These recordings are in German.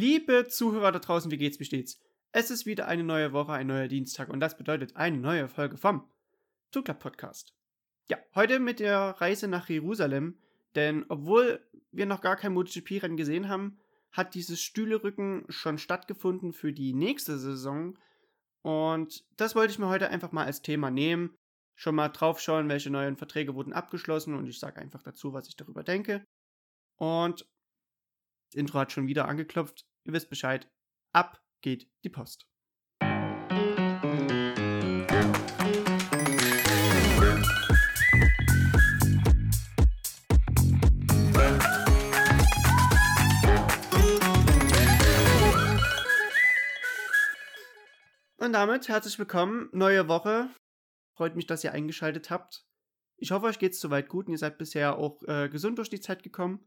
Liebe Zuhörer da draußen, wie geht's, wie steht's? Es ist wieder eine neue Woche, ein neuer Dienstag und das bedeutet eine neue Folge vom Zugler Podcast. Ja, heute mit der Reise nach Jerusalem, denn obwohl wir noch gar kein MotoGP-Rennen gesehen haben, hat dieses Stühlerücken schon stattgefunden für die nächste Saison und das wollte ich mir heute einfach mal als Thema nehmen. Schon mal draufschauen, welche neuen Verträge wurden abgeschlossen und ich sage einfach dazu, was ich darüber denke. Und das Intro hat schon wieder angeklopft. Ihr wisst Bescheid. Ab geht die Post. Und damit herzlich willkommen, neue Woche. Freut mich, dass ihr eingeschaltet habt. Ich hoffe, euch geht es soweit gut und ihr seid bisher auch äh, gesund durch die Zeit gekommen.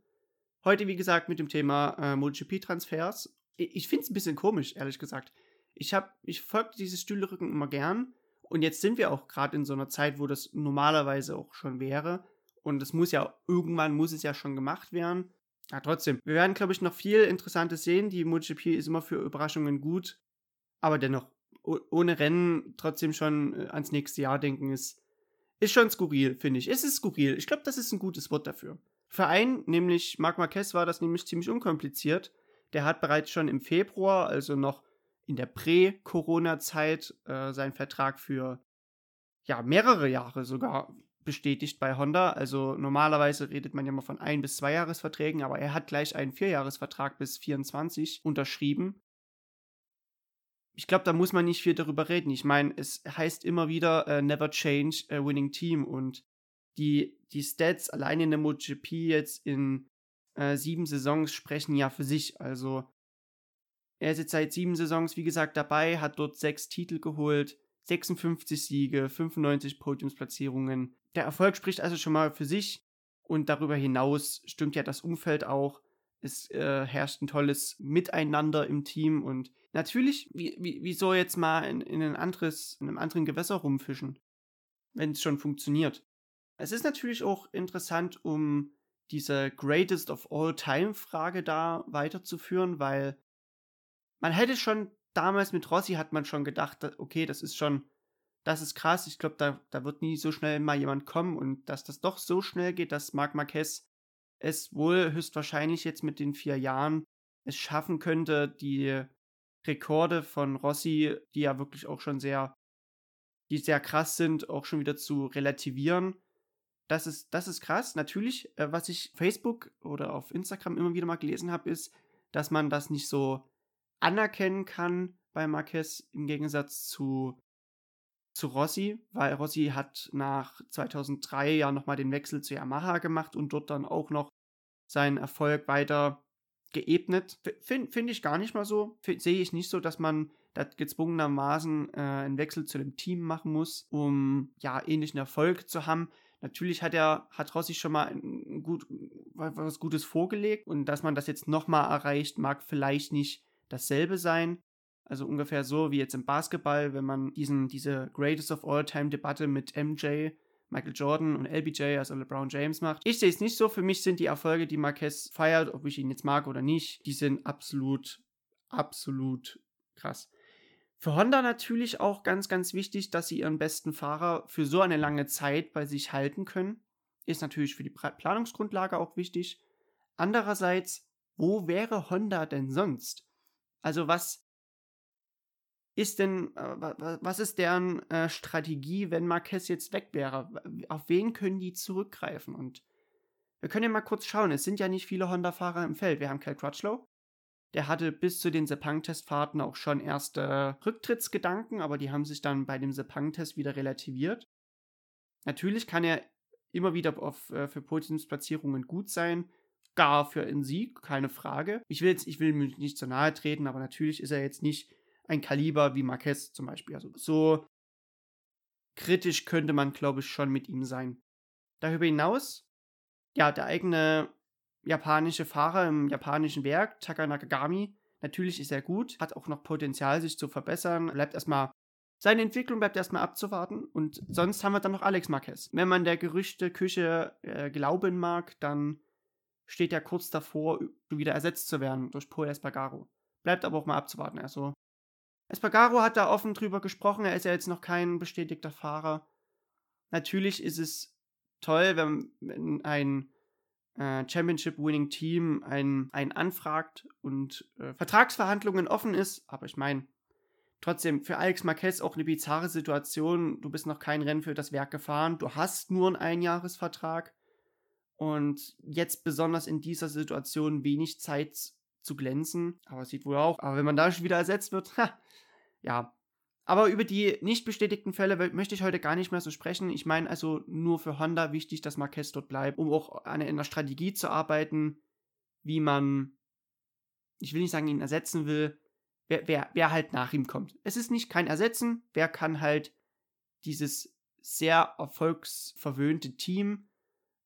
Heute, wie gesagt, mit dem Thema äh, MotoGP-Transfers. Ich, ich finde es ein bisschen komisch, ehrlich gesagt. Ich, hab, ich folge dieses Stühlerücken immer gern. Und jetzt sind wir auch gerade in so einer Zeit, wo das normalerweise auch schon wäre. Und es muss ja, irgendwann muss es ja schon gemacht werden. Ja, trotzdem. Wir werden, glaube ich, noch viel Interessantes sehen. Die MotoGP ist immer für Überraschungen gut. Aber dennoch, ohne Rennen trotzdem schon äh, ans nächste Jahr denken, ist, ist schon skurril, finde ich. Es ist skurril. Ich glaube, das ist ein gutes Wort dafür. Für einen, nämlich Marc Marquez, war das nämlich ziemlich unkompliziert. Der hat bereits schon im Februar, also noch in der Prä-Corona-Zeit, äh, seinen Vertrag für ja, mehrere Jahre sogar bestätigt bei Honda. Also normalerweise redet man ja mal von ein- bis zwei Jahresverträgen, aber er hat gleich einen Vierjahresvertrag bis 24 unterschrieben. Ich glaube, da muss man nicht viel darüber reden. Ich meine, es heißt immer wieder uh, never change a winning team und die, die Stats allein in der MotoGP jetzt in äh, sieben Saisons sprechen ja für sich. Also er ist jetzt seit sieben Saisons, wie gesagt, dabei, hat dort sechs Titel geholt, 56 Siege, 95 Podiumsplatzierungen. Der Erfolg spricht also schon mal für sich und darüber hinaus stimmt ja das Umfeld auch. Es äh, herrscht ein tolles Miteinander im Team und natürlich, wie, wie, wieso jetzt mal in, in, ein anderes, in einem anderen Gewässer rumfischen, wenn es schon funktioniert. Es ist natürlich auch interessant, um diese Greatest of All Time Frage da weiterzuführen, weil man hätte schon damals mit Rossi hat man schon gedacht, okay, das ist schon, das ist krass. Ich glaube, da, da wird nie so schnell mal jemand kommen und dass das doch so schnell geht, dass Marc Marquez es wohl höchstwahrscheinlich jetzt mit den vier Jahren es schaffen könnte, die Rekorde von Rossi, die ja wirklich auch schon sehr, die sehr krass sind, auch schon wieder zu relativieren das ist, das ist krass. Natürlich, äh, was ich Facebook oder auf Instagram immer wieder mal gelesen habe, ist, dass man das nicht so anerkennen kann bei Marquez im Gegensatz zu, zu Rossi, weil Rossi hat nach 2003 ja nochmal den Wechsel zu Yamaha gemacht und dort dann auch noch seinen Erfolg weiter geebnet. Finde find ich gar nicht mal so. Sehe ich nicht so, dass man da gezwungenermaßen äh, einen Wechsel zu dem Team machen muss, um ja ähnlichen Erfolg zu haben. Natürlich hat er, hat Rossi schon mal ein gut, was Gutes vorgelegt und dass man das jetzt nochmal erreicht, mag vielleicht nicht dasselbe sein. Also ungefähr so wie jetzt im Basketball, wenn man diesen, diese Greatest of All Time Debatte mit MJ, Michael Jordan und LBJ, also LeBron James macht. Ich sehe es nicht so. Für mich sind die Erfolge, die Marquez feiert, ob ich ihn jetzt mag oder nicht, die sind absolut, absolut krass. Für Honda natürlich auch ganz, ganz wichtig, dass sie ihren besten Fahrer für so eine lange Zeit bei sich halten können. Ist natürlich für die Planungsgrundlage auch wichtig. Andererseits, wo wäre Honda denn sonst? Also was ist denn, äh, was ist deren äh, Strategie, wenn Marquez jetzt weg wäre? Auf wen können die zurückgreifen? Und wir können ja mal kurz schauen. Es sind ja nicht viele Honda-Fahrer im Feld. Wir haben Cal Crutchlow, der hatte bis zu den Sepang-Testfahrten auch schon erste Rücktrittsgedanken, aber die haben sich dann bei dem Sepang-Test wieder relativiert. Natürlich kann er immer wieder auf, äh, für Podiumsplatzierungen gut sein, gar für einen Sieg, keine Frage. Ich will jetzt, ich will mich nicht zu nahe treten, aber natürlich ist er jetzt nicht ein Kaliber wie Marquez zum Beispiel. Also so kritisch könnte man, glaube ich, schon mit ihm sein. Darüber hinaus, ja, der eigene japanische Fahrer im japanischen Werk, Taka Nakagami. Natürlich ist er gut, hat auch noch Potenzial, sich zu verbessern. Bleibt erstmal, seine Entwicklung bleibt erstmal abzuwarten. Und sonst haben wir dann noch Alex Marquez. Wenn man der Gerüchteküche äh, glauben mag, dann steht er kurz davor, wieder ersetzt zu werden durch Paul Espargaro. Bleibt aber auch mal abzuwarten. Also, Espargaro hat da offen drüber gesprochen. Er ist ja jetzt noch kein bestätigter Fahrer. Natürlich ist es toll, wenn, wenn ein äh, Championship-Winning-Team einen, einen anfragt und äh, Vertragsverhandlungen offen ist. Aber ich meine, trotzdem für Alex Marquez auch eine bizarre Situation. Du bist noch kein Rennen für das Werk gefahren. Du hast nur einen Einjahresvertrag. Und jetzt besonders in dieser Situation wenig Zeit zu glänzen. Aber sieht wohl auch. Aber wenn man da schon wieder ersetzt wird, ha, ja. Aber über die nicht bestätigten Fälle möchte ich heute gar nicht mehr so sprechen. Ich meine also nur für Honda wichtig, dass Marquez dort bleibt, um auch an einer Strategie zu arbeiten, wie man, ich will nicht sagen, ihn ersetzen will, wer, wer, wer halt nach ihm kommt. Es ist nicht kein Ersetzen, wer kann halt dieses sehr erfolgsverwöhnte Team,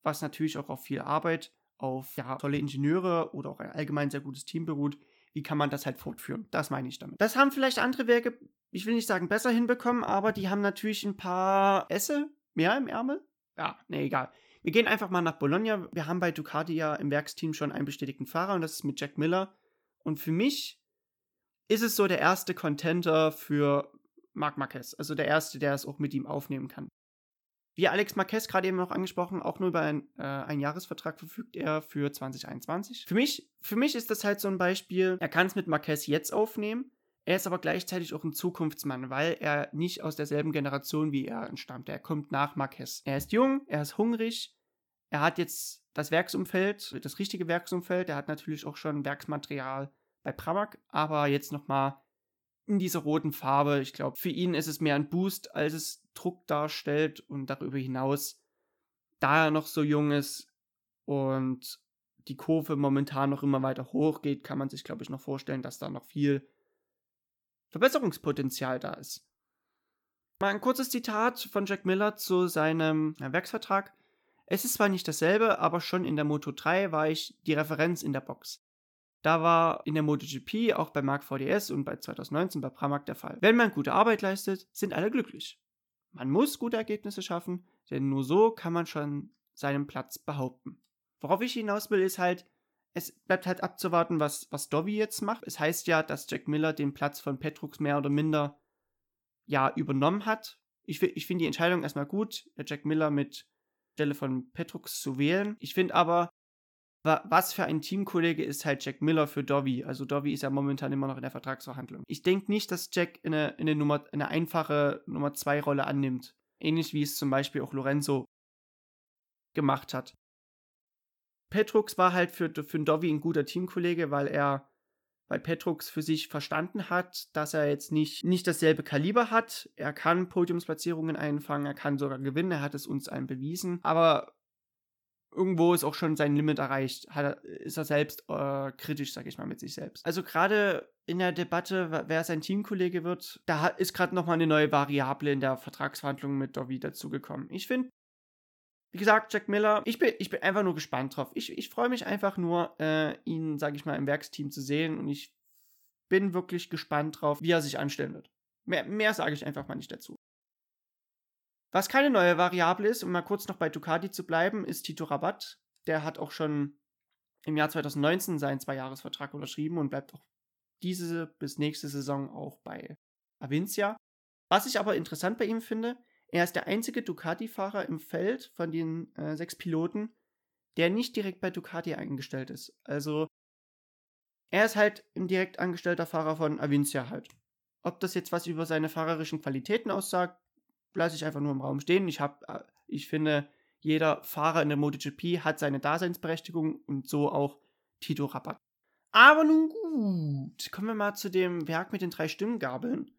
was natürlich auch auf viel Arbeit, auf ja, tolle Ingenieure oder auch ein allgemein sehr gutes Team beruht, wie kann man das halt fortführen? Das meine ich damit. Das haben vielleicht andere Werke, ich will nicht sagen besser hinbekommen, aber die haben natürlich ein paar Esse mehr im Ärmel. Ja, ne, egal. Wir gehen einfach mal nach Bologna. Wir haben bei Ducati ja im Werksteam schon einen bestätigten Fahrer und das ist mit Jack Miller. Und für mich ist es so der erste Contenter für Marc Marquez. Also der erste, der es auch mit ihm aufnehmen kann. Wie Alex Marquez gerade eben noch angesprochen, auch nur über ein, äh, einen Jahresvertrag verfügt er für 2021. Für mich, für mich ist das halt so ein Beispiel, er kann es mit Marquez jetzt aufnehmen, er ist aber gleichzeitig auch ein Zukunftsmann, weil er nicht aus derselben Generation wie er entstammt. Er kommt nach Marquez. Er ist jung, er ist hungrig, er hat jetzt das Werksumfeld, das richtige Werksumfeld, er hat natürlich auch schon Werksmaterial bei Pramac, aber jetzt nochmal in dieser roten Farbe. Ich glaube, für ihn ist es mehr ein Boost, als es Druck darstellt und darüber hinaus, da er noch so jung ist und die Kurve momentan noch immer weiter hoch geht, kann man sich, glaube ich, noch vorstellen, dass da noch viel Verbesserungspotenzial da ist. Mal ein kurzes Zitat von Jack Miller zu seinem Werksvertrag. Es ist zwar nicht dasselbe, aber schon in der Moto 3 war ich die Referenz in der Box. Da war in der MotoGP, auch bei Mark VDS und bei 2019 bei Pramac der Fall. Wenn man gute Arbeit leistet, sind alle glücklich. Man muss gute Ergebnisse schaffen, denn nur so kann man schon seinen Platz behaupten. Worauf ich hinaus will, ist halt, es bleibt halt abzuwarten, was, was Dovi jetzt macht. Es heißt ja, dass Jack Miller den Platz von Petrux mehr oder minder ja übernommen hat. Ich, ich finde die Entscheidung erstmal gut, Jack Miller mit Stelle von Petrux zu wählen. Ich finde aber, was für ein Teamkollege ist halt Jack Miller für Dovi? Also Dovi ist ja momentan immer noch in der Vertragsverhandlung. Ich denke nicht, dass Jack eine, eine, Nummer, eine einfache Nummer 2 Rolle annimmt. Ähnlich wie es zum Beispiel auch Lorenzo gemacht hat. Petrux war halt für, für Dovi ein guter Teamkollege, weil er weil Petrux für sich verstanden hat, dass er jetzt nicht, nicht dasselbe Kaliber hat. Er kann Podiumsplatzierungen einfangen, er kann sogar gewinnen, er hat es uns allen bewiesen. Aber irgendwo ist auch schon sein Limit erreicht, hat, ist er selbst äh, kritisch, sag ich mal, mit sich selbst. Also gerade in der Debatte, wer sein Teamkollege wird, da ist gerade nochmal eine neue Variable in der Vertragsverhandlung mit Dovi dazugekommen. Ich finde, wie gesagt, Jack Miller, ich bin, ich bin einfach nur gespannt drauf. Ich, ich freue mich einfach nur, äh, ihn, sag ich mal, im Werksteam zu sehen und ich bin wirklich gespannt drauf, wie er sich anstellen wird. Mehr, mehr sage ich einfach mal nicht dazu. Was keine neue Variable ist, um mal kurz noch bei Ducati zu bleiben, ist Tito Rabat. Der hat auch schon im Jahr 2019 seinen Zweijahresvertrag unterschrieben und bleibt auch diese bis nächste Saison auch bei Avincia. Was ich aber interessant bei ihm finde, er ist der einzige Ducati-Fahrer im Feld von den äh, sechs Piloten, der nicht direkt bei Ducati eingestellt ist. Also er ist halt ein direkt angestellter Fahrer von Avincia halt. Ob das jetzt was über seine fahrerischen Qualitäten aussagt, lasse ich einfach nur im Raum stehen. Ich, hab, äh, ich finde, jeder Fahrer in der MotoGP hat seine Daseinsberechtigung und so auch Tito Rabat. Aber nun gut, kommen wir mal zu dem Werk mit den drei Stimmgabeln.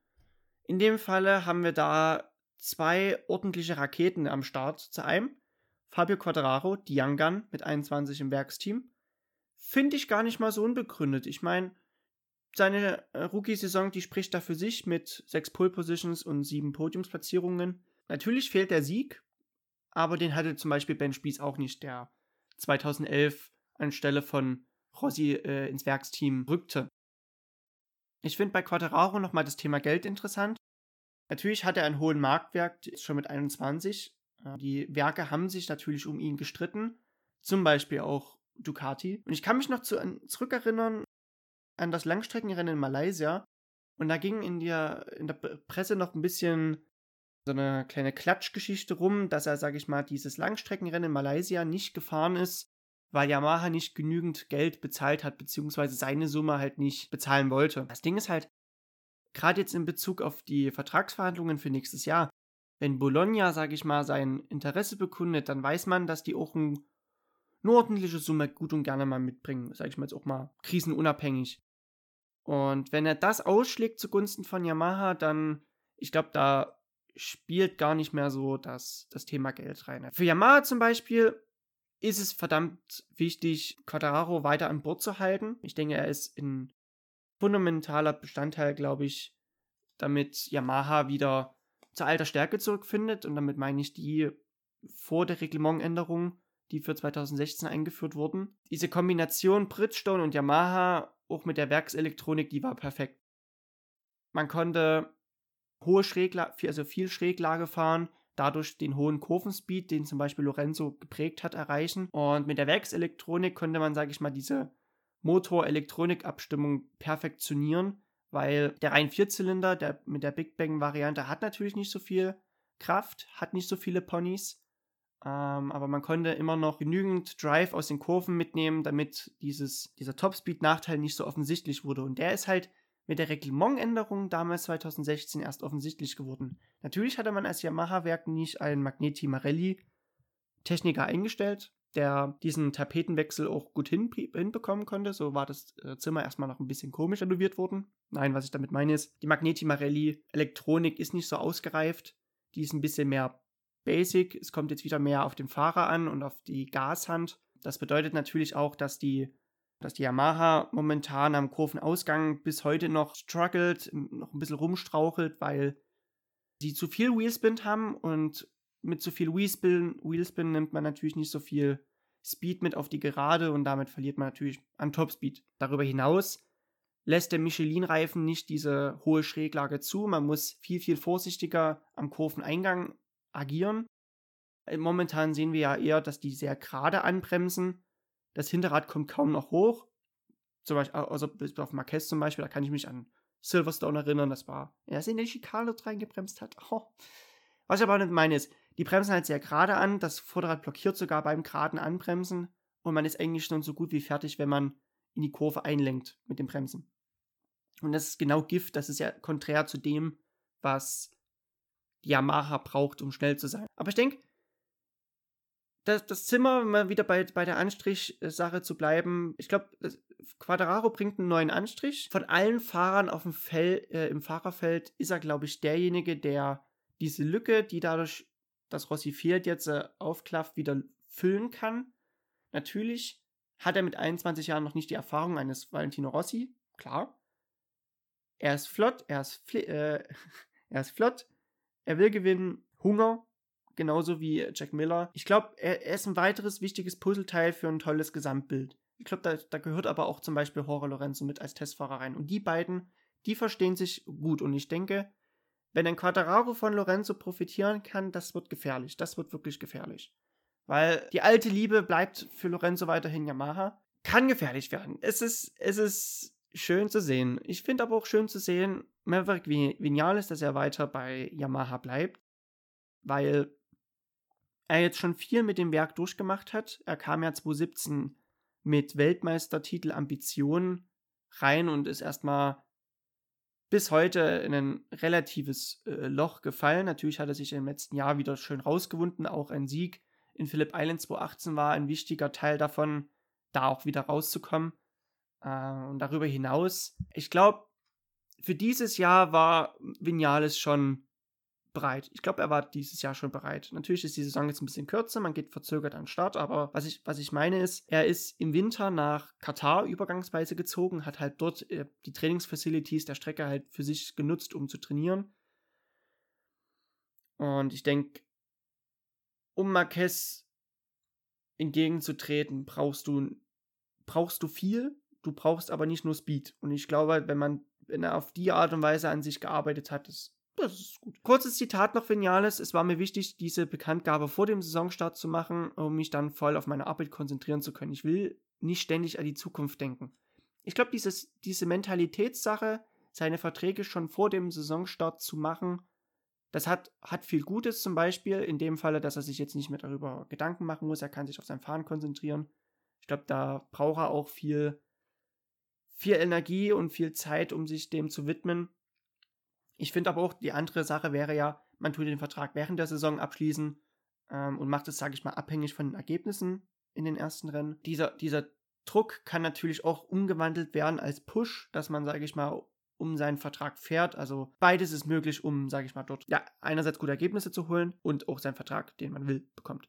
In dem Falle haben wir da zwei ordentliche Raketen am Start. Zu einem Fabio Quadraro, Gun mit 21 im Werksteam. Finde ich gar nicht mal so unbegründet. Ich meine, seine äh, Rookie-Saison, die spricht da für sich mit sechs Pole-Positions und sieben Podiumsplatzierungen. Natürlich fehlt der Sieg, aber den hatte zum Beispiel Ben Spies auch nicht, der 2011 anstelle von Rossi äh, ins Werksteam rückte. Ich finde bei Quattararo nochmal das Thema Geld interessant. Natürlich hat er einen hohen Marktwert, schon mit 21. Äh, die Werke haben sich natürlich um ihn gestritten, zum Beispiel auch Ducati. Und ich kann mich noch zu, zurückerinnern, an das Langstreckenrennen in Malaysia und da ging in der, in der Presse noch ein bisschen so eine kleine Klatschgeschichte rum, dass er, sage ich mal, dieses Langstreckenrennen in Malaysia nicht gefahren ist, weil Yamaha nicht genügend Geld bezahlt hat, beziehungsweise seine Summe halt nicht bezahlen wollte. Das Ding ist halt, gerade jetzt in Bezug auf die Vertragsverhandlungen für nächstes Jahr, wenn Bologna, sage ich mal, sein Interesse bekundet, dann weiß man, dass die auch ein, eine ordentliche Summe gut und gerne mal mitbringen, sage ich mal jetzt auch mal krisenunabhängig. Und wenn er das ausschlägt zugunsten von Yamaha, dann, ich glaube, da spielt gar nicht mehr so das, das Thema Geld rein. Für Yamaha zum Beispiel ist es verdammt wichtig, Quadraro weiter an Bord zu halten. Ich denke, er ist ein fundamentaler Bestandteil, glaube ich, damit Yamaha wieder zur alter Stärke zurückfindet. Und damit meine ich die vor der Reglementänderung, die für 2016 eingeführt wurden. Diese Kombination Bridgestone und Yamaha, auch mit der Werkselektronik, die war perfekt. Man konnte hohe Schräglage, also viel Schräglage fahren, dadurch den hohen Kurvenspeed, den zum Beispiel Lorenzo geprägt hat, erreichen. Und mit der Werkselektronik konnte man, sage ich mal, diese Motor-Elektronik-Abstimmung perfektionieren, weil der rein Vierzylinder der, mit der Big Bang-Variante hat natürlich nicht so viel Kraft, hat nicht so viele Ponys. Ähm, aber man konnte immer noch genügend Drive aus den Kurven mitnehmen, damit dieses, dieser Topspeed-Nachteil nicht so offensichtlich wurde. Und der ist halt mit der Reglementänderung damals 2016 erst offensichtlich geworden. Natürlich hatte man als Yamaha-Werk nicht einen Magneti Marelli Techniker eingestellt, der diesen Tapetenwechsel auch gut hin, hinbekommen konnte. So war das äh, Zimmer erstmal noch ein bisschen komisch renoviert worden. Nein, was ich damit meine ist, die Magneti Marelli Elektronik ist nicht so ausgereift. Die ist ein bisschen mehr basic. Es kommt jetzt wieder mehr auf den Fahrer an und auf die Gashand. Das bedeutet natürlich auch, dass die dass die Yamaha momentan am Kurvenausgang bis heute noch struggelt, noch ein bisschen rumstrauchelt, weil sie zu viel Wheelspin haben und mit zu viel Wheelspin, Wheelspin nimmt man natürlich nicht so viel Speed mit auf die Gerade und damit verliert man natürlich an Topspeed. Darüber hinaus lässt der Michelin-Reifen nicht diese hohe Schräglage zu. Man muss viel, viel vorsichtiger am Kurveneingang agieren. Momentan sehen wir ja eher, dass die sehr gerade anbremsen das Hinterrad kommt kaum noch hoch. Zum Beispiel, also auf Marquez zum Beispiel, da kann ich mich an Silverstone erinnern, das war, er ist in den Schikane reingebremst hat. Oh. Was ich aber nicht meine ist, die bremsen halt sehr gerade an, das Vorderrad blockiert sogar beim geraden Anbremsen und man ist eigentlich schon so gut wie fertig, wenn man in die Kurve einlenkt mit dem Bremsen. Und das ist genau Gift, das ist ja konträr zu dem, was die Yamaha braucht, um schnell zu sein. Aber ich denke, das, das Zimmer, um mal wieder bei, bei der Anstrich-Sache zu bleiben, ich glaube, Quadraro bringt einen neuen Anstrich. Von allen Fahrern auf dem Feld, äh, im Fahrerfeld ist er, glaube ich, derjenige, der diese Lücke, die dadurch, dass Rossi fehlt, jetzt äh, aufklafft, wieder füllen kann. Natürlich hat er mit 21 Jahren noch nicht die Erfahrung eines Valentino Rossi, klar. Er ist flott, er ist, äh, er ist flott, er will gewinnen, Hunger, genauso wie Jack Miller. Ich glaube, er, er, ist ein weiteres wichtiges Puzzleteil für ein tolles Gesamtbild. Ich glaube, da, da, gehört aber auch zum Beispiel Jorge Lorenzo mit als Testfahrer rein. Und die beiden, die verstehen sich gut. Und ich denke, wenn ein Quadraro von Lorenzo profitieren kann, das wird gefährlich. Das wird wirklich gefährlich. Weil die alte Liebe bleibt für Lorenzo weiterhin Yamaha. Kann gefährlich werden. Es ist, es ist schön zu sehen. Ich finde aber auch schön zu sehen, Maverick Vinales, dass er weiter bei Yamaha bleibt. Weil er jetzt schon viel mit dem Werk durchgemacht hat. Er kam ja 2017 mit Weltmeistertitel Ambitionen rein und ist erstmal bis heute in ein relatives äh, Loch gefallen. Natürlich hat er sich im letzten Jahr wieder schön rausgewunden. Auch ein Sieg in Philipp Island 2018 war ein wichtiger Teil davon, da auch wieder rauszukommen. Äh, und darüber hinaus, ich glaube, für dieses Jahr war Vinales schon bereit. Ich glaube, er war dieses Jahr schon bereit. Natürlich ist die Saison jetzt ein bisschen kürzer, man geht verzögert an den Start, aber was ich, was ich meine ist, er ist im Winter nach Katar übergangsweise gezogen, hat halt dort äh, die Trainingsfacilities der Strecke halt für sich genutzt, um zu trainieren. Und ich denke, um Marquez entgegenzutreten, brauchst du, brauchst du viel, du brauchst aber nicht nur Speed. Und ich glaube, wenn man, wenn er auf die Art und Weise an sich gearbeitet hat, ist das ist gut. Kurzes Zitat noch Vinales. Es war mir wichtig, diese Bekanntgabe vor dem Saisonstart zu machen, um mich dann voll auf meine Arbeit konzentrieren zu können. Ich will nicht ständig an die Zukunft denken. Ich glaube, diese Mentalitätssache, seine Verträge schon vor dem Saisonstart zu machen, das hat, hat viel Gutes zum Beispiel, in dem Falle, dass er sich jetzt nicht mehr darüber Gedanken machen muss, er kann sich auf sein Fahren konzentrieren. Ich glaube, da braucht er auch viel, viel Energie und viel Zeit, um sich dem zu widmen. Ich finde aber auch, die andere Sache wäre ja, man tut den Vertrag während der Saison abschließen ähm, und macht es, sage ich mal, abhängig von den Ergebnissen in den ersten Rennen. Dieser, dieser Druck kann natürlich auch umgewandelt werden als Push, dass man, sage ich mal, um seinen Vertrag fährt. Also beides ist möglich, um, sage ich mal, dort ja einerseits gute Ergebnisse zu holen und auch seinen Vertrag, den man will, bekommt.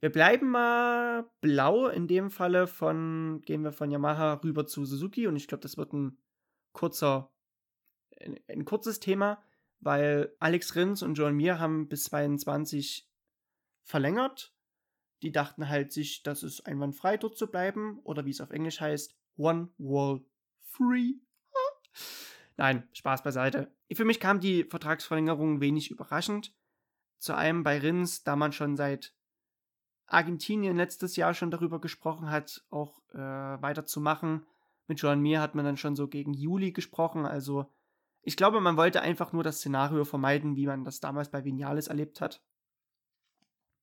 Wir bleiben mal blau. In dem Falle von gehen wir von Yamaha rüber zu Suzuki und ich glaube, das wird ein kurzer, ein, kurzes Thema, weil Alex Rins und John Mir haben bis 22 verlängert. Die dachten halt sich, das ist einwandfrei dort zu bleiben oder wie es auf Englisch heißt, One Wall Free. Nein, Spaß beiseite. Für mich kam die Vertragsverlängerung wenig überraschend. Zu einem bei Rins, da man schon seit Argentinien letztes Jahr schon darüber gesprochen hat, auch äh, weiterzumachen. Mit Joan Mir hat man dann schon so gegen Juli gesprochen. Also ich glaube, man wollte einfach nur das Szenario vermeiden, wie man das damals bei Vinales erlebt hat.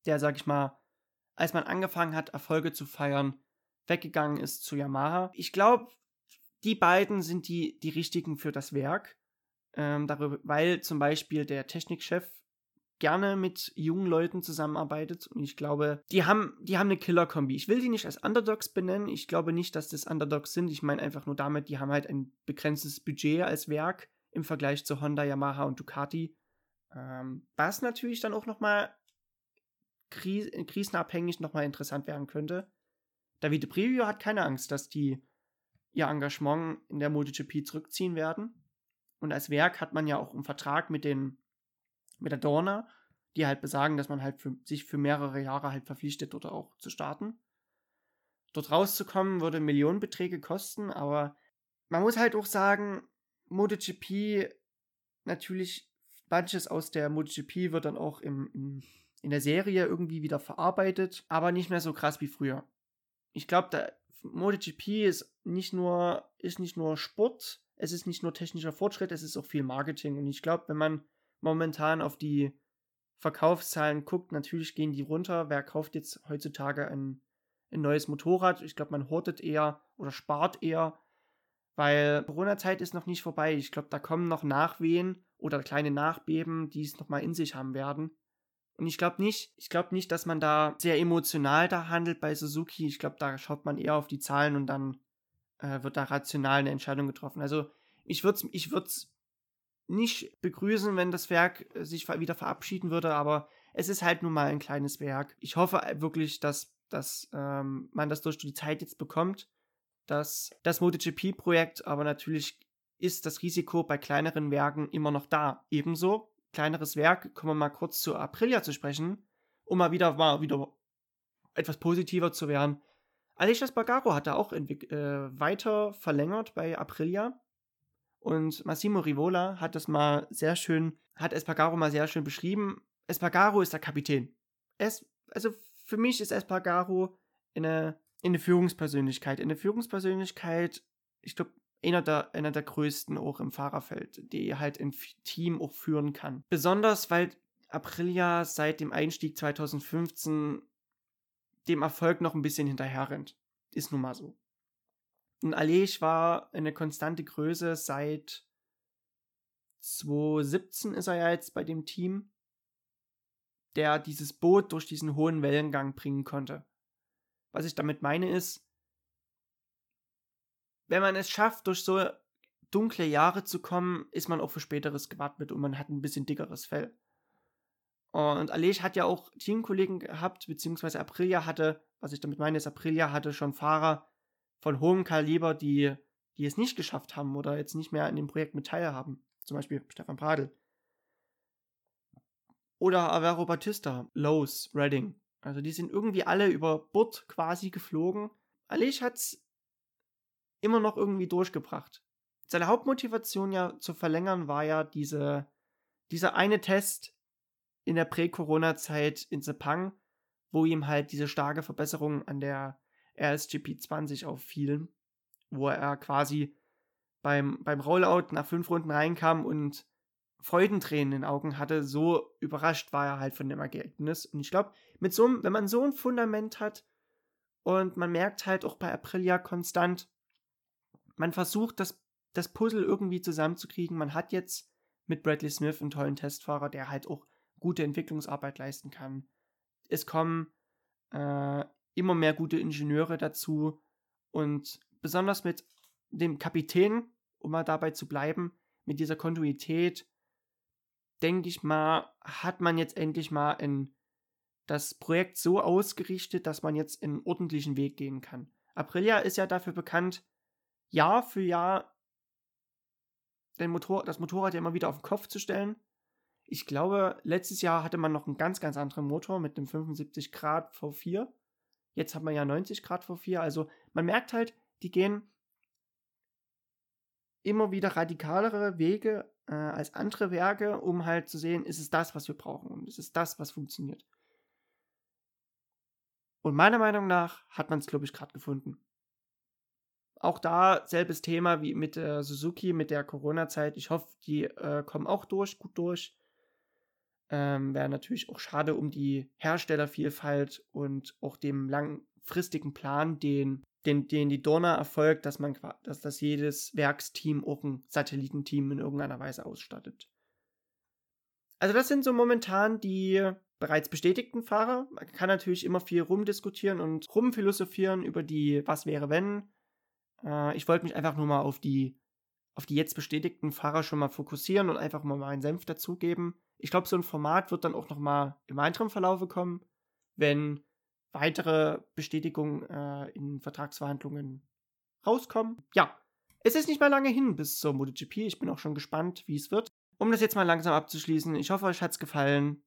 Der, sag ich mal, als man angefangen hat, Erfolge zu feiern, weggegangen ist zu Yamaha. Ich glaube, die beiden sind die, die richtigen für das Werk. Ähm, darüber, weil zum Beispiel der Technikchef gerne mit jungen Leuten zusammenarbeitet und ich glaube, die haben, die haben eine Killer-Kombi. Ich will die nicht als Underdogs benennen. Ich glaube nicht, dass das Underdogs sind. Ich meine einfach nur damit, die haben halt ein begrenztes Budget als Werk im Vergleich zu Honda, Yamaha und Ducati. Ähm, was natürlich dann auch nochmal kris krisenabhängig nochmal interessant werden könnte. Davide Previo hat keine Angst, dass die ihr Engagement in der MotoGP zurückziehen werden. Und als Werk hat man ja auch einen Vertrag mit den mit der Dorna, die halt besagen, dass man halt für, sich für mehrere Jahre halt verpflichtet, dort auch zu starten. Dort rauszukommen würde Millionenbeträge kosten, aber man muss halt auch sagen, MotoGP natürlich manches aus der MotoGP wird dann auch im, im, in der Serie irgendwie wieder verarbeitet, aber nicht mehr so krass wie früher. Ich glaube, MotoGP ist nicht nur ist nicht nur Sport, es ist nicht nur technischer Fortschritt, es ist auch viel Marketing und ich glaube, wenn man momentan auf die Verkaufszahlen guckt, natürlich gehen die runter. Wer kauft jetzt heutzutage ein, ein neues Motorrad? Ich glaube, man hortet eher oder spart eher, weil Corona-Zeit ist noch nicht vorbei. Ich glaube, da kommen noch Nachwehen oder kleine Nachbeben, die es nochmal in sich haben werden. Und ich glaube nicht, ich glaube nicht, dass man da sehr emotional da handelt bei Suzuki. Ich glaube, da schaut man eher auf die Zahlen und dann äh, wird da rational eine Entscheidung getroffen. Also ich würde es ich nicht begrüßen, wenn das Werk äh, sich wieder verabschieden würde, aber es ist halt nun mal ein kleines Werk. Ich hoffe wirklich, dass, dass ähm, man das durch die Zeit jetzt bekommt, dass das MotoGP-Projekt, aber natürlich ist das Risiko bei kleineren Werken immer noch da. Ebenso, kleineres Werk, kommen wir mal kurz zu Aprilia zu sprechen, um mal wieder, mal wieder etwas positiver zu werden. Aleix Spargaro hat da auch äh, weiter verlängert bei Aprilia. Und Massimo Rivola hat das mal sehr schön, hat Espargaro mal sehr schön beschrieben. Espargaro ist der Kapitän. Es, also für mich ist Espargaro eine, eine Führungspersönlichkeit. Eine Führungspersönlichkeit, ich glaube, einer der, einer der größten auch im Fahrerfeld, die halt ein Team auch führen kann. Besonders, weil Aprilia seit dem Einstieg 2015 dem Erfolg noch ein bisschen hinterherrennt. Ist nun mal so. Und Alej war eine konstante Größe seit 2017 ist er ja jetzt bei dem Team, der dieses Boot durch diesen hohen Wellengang bringen konnte. Was ich damit meine ist, wenn man es schafft, durch so dunkle Jahre zu kommen, ist man auch für späteres gewappnet und man hat ein bisschen dickeres Fell. Und Alej hat ja auch Teamkollegen gehabt, beziehungsweise Aprilia hatte, was ich damit meine, ist, Aprilia hatte schon Fahrer, von hohem Kaliber, die, die es nicht geschafft haben oder jetzt nicht mehr an dem Projekt mit teilhaben. Zum Beispiel Stefan Pradl. Oder Avero Batista, Lowe's, Redding. Also die sind irgendwie alle über Bord quasi geflogen. Alej hat's immer noch irgendwie durchgebracht. Seine Hauptmotivation ja zu verlängern war ja diese, dieser eine Test in der Prä-Corona-Zeit in Sepang, wo ihm halt diese starke Verbesserung an der RSGP 20 auffielen. wo er quasi beim, beim Rollout nach fünf Runden reinkam und Freudentränen in den Augen hatte, so überrascht war er halt von dem Ergebnis. Und ich glaube, mit so wenn man so ein Fundament hat und man merkt halt auch bei Aprilia konstant, man versucht das, das Puzzle irgendwie zusammenzukriegen. Man hat jetzt mit Bradley Smith einen tollen Testfahrer, der halt auch gute Entwicklungsarbeit leisten kann. Es kommen äh, immer mehr gute Ingenieure dazu und besonders mit dem Kapitän, um mal dabei zu bleiben, mit dieser Kontinuität, denke ich mal, hat man jetzt endlich mal in das Projekt so ausgerichtet, dass man jetzt einen ordentlichen Weg gehen kann. Aprilia ist ja dafür bekannt, Jahr für Jahr Motor, das Motorrad ja immer wieder auf den Kopf zu stellen. Ich glaube, letztes Jahr hatte man noch einen ganz, ganz anderen Motor mit dem 75 Grad V4. Jetzt hat man ja 90 Grad V4. Also man merkt halt, die gehen immer wieder radikalere Wege äh, als andere Werke, um halt zu sehen, ist es das, was wir brauchen und ist es das, was funktioniert. Und meiner Meinung nach hat man es, glaube ich, gerade gefunden. Auch da selbes Thema wie mit äh, Suzuki, mit der Corona-Zeit. Ich hoffe, die äh, kommen auch durch, gut durch. Ähm, Wäre natürlich auch schade um die Herstellervielfalt und auch dem langfristigen Plan, den, den, den die Dorna erfolgt, dass man dass, dass jedes Werksteam auch ein Satellitenteam in irgendeiner Weise ausstattet. Also, das sind so momentan die bereits bestätigten Fahrer. Man kann natürlich immer viel rumdiskutieren und rumphilosophieren über die Was wäre wenn. Äh, ich wollte mich einfach nur mal auf die, auf die jetzt bestätigten Fahrer schon mal fokussieren und einfach mal meinen Senf dazugeben. Ich glaube, so ein Format wird dann auch noch mal im weiteren Verlaufe kommen, wenn weitere Bestätigungen äh, in Vertragsverhandlungen rauskommen. Ja, es ist nicht mehr lange hin bis zur MotoGP. Ich bin auch schon gespannt, wie es wird. Um das jetzt mal langsam abzuschließen, ich hoffe, euch hat es gefallen.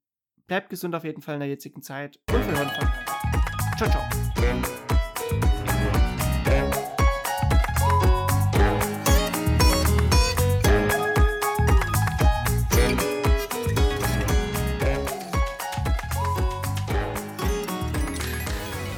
Bleibt gesund auf jeden Fall in der jetzigen Zeit und wir hören von. Ciao, ciao.